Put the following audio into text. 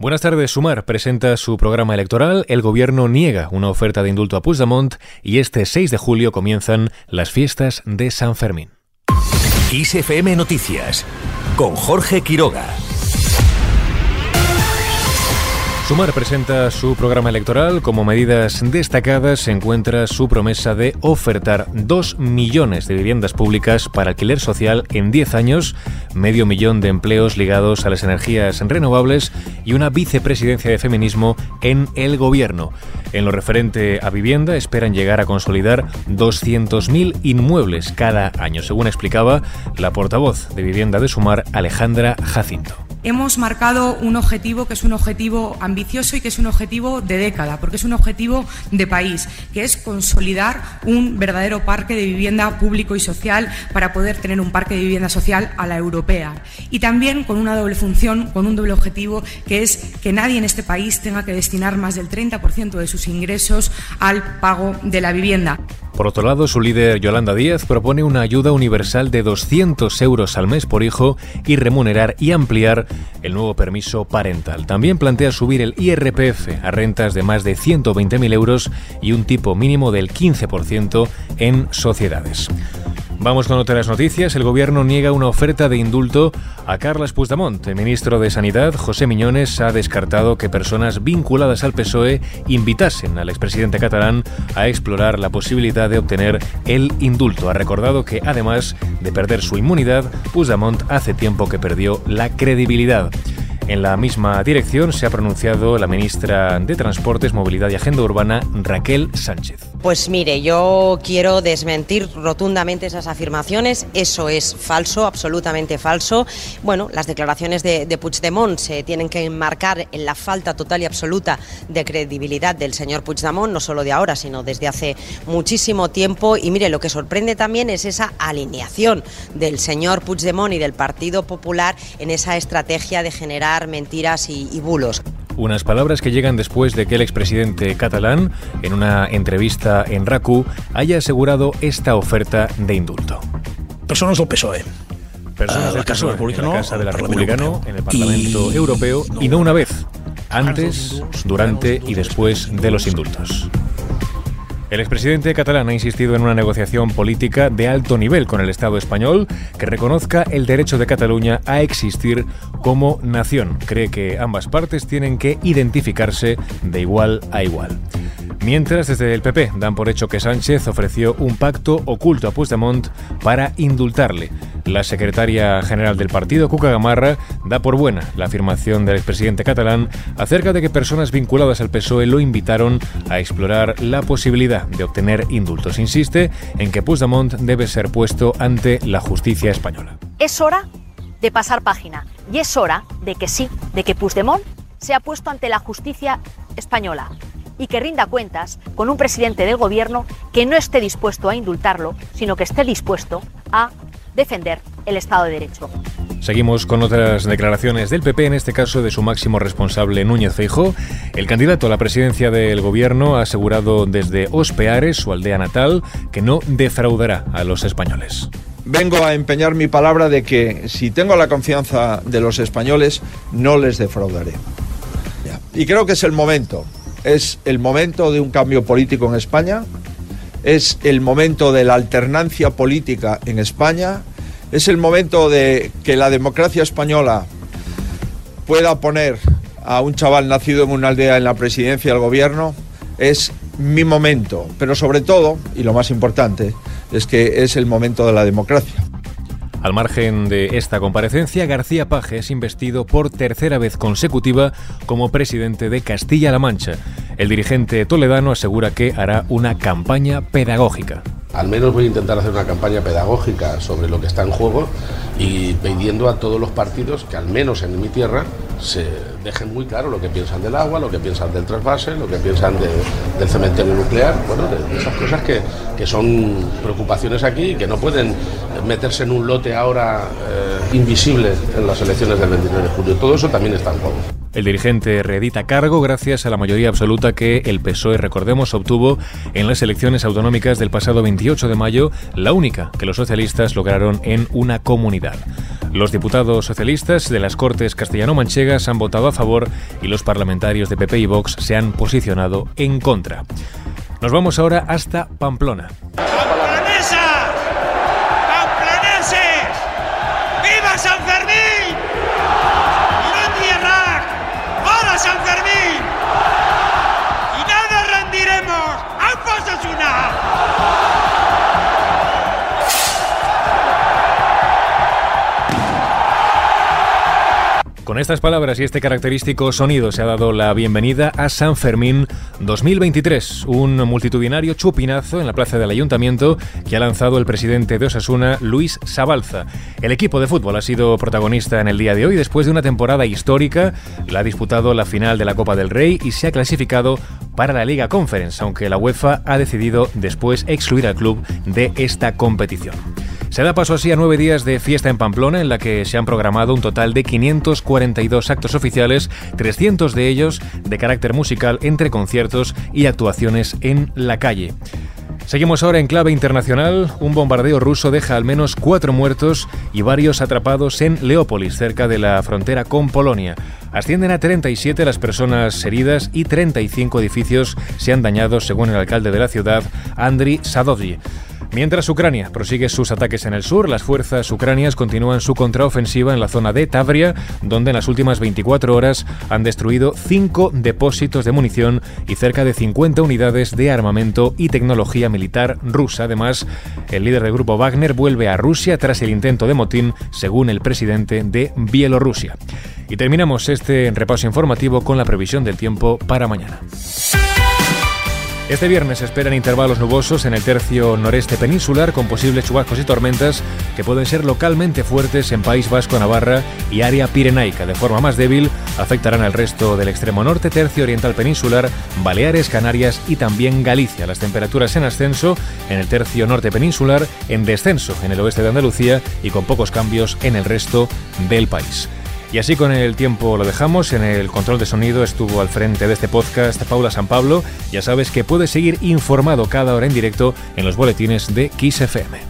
Buenas tardes. Sumar presenta su programa electoral. El gobierno niega una oferta de indulto a Puigdemont y este 6 de julio comienzan las fiestas de San Fermín. ISFM Noticias con Jorge Quiroga. Sumar presenta su programa electoral. Como medidas destacadas se encuentra su promesa de ofertar 2 millones de viviendas públicas para alquiler social en 10 años, medio millón de empleos ligados a las energías renovables y una vicepresidencia de feminismo en el gobierno. En lo referente a vivienda esperan llegar a consolidar 200.000 inmuebles cada año, según explicaba la portavoz de vivienda de Sumar, Alejandra Jacinto hemos marcado un objetivo que es un objetivo ambicioso y que es un objetivo de década, porque es un objetivo de país, que es consolidar un verdadero parque de vivienda público y social para poder tener un parque de vivienda social a la europea. Y también con una doble función, con un doble objetivo, que es que nadie en este país tenga que destinar más del 30% de sus ingresos al pago de la vivienda. Por otro lado, su líder Yolanda Díaz propone una ayuda universal de 200 euros al mes por hijo y remunerar y ampliar el nuevo permiso parental. También plantea subir el IRPF a rentas de más de 120.000 euros y un tipo mínimo del 15% en sociedades. Vamos con otras noticias. El gobierno niega una oferta de indulto a Carles Puigdemont. El ministro de Sanidad, José Miñones, ha descartado que personas vinculadas al PSOE invitasen al expresidente catalán a explorar la posibilidad de obtener el indulto. Ha recordado que, además de perder su inmunidad, Puigdemont hace tiempo que perdió la credibilidad. En la misma dirección se ha pronunciado la ministra de Transportes, Movilidad y Agenda Urbana, Raquel Sánchez. Pues mire, yo quiero desmentir rotundamente esas afirmaciones. Eso es falso, absolutamente falso. Bueno, las declaraciones de, de, Puigdemont se tienen que enmarcar en la falta total y absoluta de credibilidad del señor Puigdemont, no solo de ahora, sino desde hace muchísimo tiempo. Y mire, lo que sorprende también es esa alineación del señor Puigdemont y del Partido Popular en esa estrategia de generar mentiras y, bulos. Unas palabras que llegan después de que el expresidente catalán, en una entrevista en RACU, haya asegurado esta oferta de indulto. Personas del PSOE. Personas del PSOE, en la Casa de la Republicano, en el Parlamento Europeo, y no una vez, antes, durante y después de los indultos. El expresidente catalán ha insistido en una negociación política de alto nivel con el Estado español que reconozca el derecho de Cataluña a existir como nación. Cree que ambas partes tienen que identificarse de igual a igual. Mientras, desde el PP dan por hecho que Sánchez ofreció un pacto oculto a Puigdemont para indultarle. La secretaria general del partido, Cuca Gamarra, da por buena la afirmación del expresidente catalán acerca de que personas vinculadas al PSOE lo invitaron a explorar la posibilidad de obtener indultos. Insiste en que Puigdemont debe ser puesto ante la justicia española. Es hora de pasar página y es hora de que sí, de que Puigdemont sea puesto ante la justicia española y que rinda cuentas con un presidente del gobierno que no esté dispuesto a indultarlo, sino que esté dispuesto a defender el Estado de Derecho. Seguimos con otras declaraciones del PP, en este caso de su máximo responsable Núñez Feijó. El candidato a la presidencia del gobierno ha asegurado desde Ospeares, su aldea natal, que no defraudará a los españoles. Vengo a empeñar mi palabra de que si tengo la confianza de los españoles, no les defraudaré. Y creo que es el momento es el momento de un cambio político en España, es el momento de la alternancia política en España, es el momento de que la democracia española pueda poner a un chaval nacido en una aldea en la presidencia del gobierno, es mi momento, pero sobre todo, y lo más importante, es que es el momento de la democracia. Al margen de esta comparecencia, García Paje es investido por tercera vez consecutiva como presidente de Castilla-La Mancha. El dirigente toledano asegura que hará una campaña pedagógica. Al menos voy a intentar hacer una campaña pedagógica sobre lo que está en juego y pidiendo a todos los partidos que al menos en mi tierra se dejen muy claro lo que piensan del agua, lo que piensan del trasvase, lo que piensan del cementerio nuclear, bueno, de, esas cosas que, que, son preocupaciones aquí y que no pueden meterse en un lote ahora eh, invisible en las elecciones del 29 de julio. Todo eso también está en juego. el dirigente reedita cargo gracias a la mayoría absoluta que el PSOE, recordemos, obtuvo en las elecciones autonómicas del pasado 28 de mayo, la única que los socialistas lograron en una comunidad. Los diputados socialistas de las Cortes castellano-manchegas han votado a favor y los parlamentarios de PP y Vox se han posicionado en contra. Nos vamos ahora hasta Pamplona. Con estas palabras y este característico sonido se ha dado la bienvenida a San Fermín 2023, un multitudinario chupinazo en la plaza del ayuntamiento que ha lanzado el presidente de Osasuna, Luis Sabalza. El equipo de fútbol ha sido protagonista en el día de hoy después de una temporada histórica. La ha disputado la final de la Copa del Rey y se ha clasificado para la Liga Conference, aunque la UEFA ha decidido después excluir al club de esta competición. Se da paso así a nueve días de fiesta en Pamplona, en la que se han programado un total de 542 actos oficiales, 300 de ellos de carácter musical entre conciertos y actuaciones en la calle. Seguimos ahora en clave internacional. Un bombardeo ruso deja al menos cuatro muertos y varios atrapados en Leópolis, cerca de la frontera con Polonia. Ascienden a 37 las personas heridas y 35 edificios se han dañado, según el alcalde de la ciudad, Andriy Sadovyi. Mientras Ucrania prosigue sus ataques en el sur, las fuerzas ucranias continúan su contraofensiva en la zona de Tavria, donde en las últimas 24 horas han destruido cinco depósitos de munición y cerca de 50 unidades de armamento y tecnología militar rusa. Además, el líder del grupo Wagner vuelve a Rusia tras el intento de motín, según el presidente de Bielorrusia. Y terminamos este repaso informativo con la previsión del tiempo para mañana. Este viernes esperan intervalos nubosos en el tercio noreste peninsular con posibles chubascos y tormentas que pueden ser localmente fuertes en País Vasco, Navarra y área pirenaica. De forma más débil afectarán al resto del extremo norte, tercio oriental peninsular, Baleares, Canarias y también Galicia. Las temperaturas en ascenso en el tercio norte peninsular, en descenso en el oeste de Andalucía y con pocos cambios en el resto del país. Y así con el tiempo lo dejamos. En el control de sonido estuvo al frente de este podcast Paula San Pablo. Ya sabes que puedes seguir informado cada hora en directo en los boletines de Kiss FM.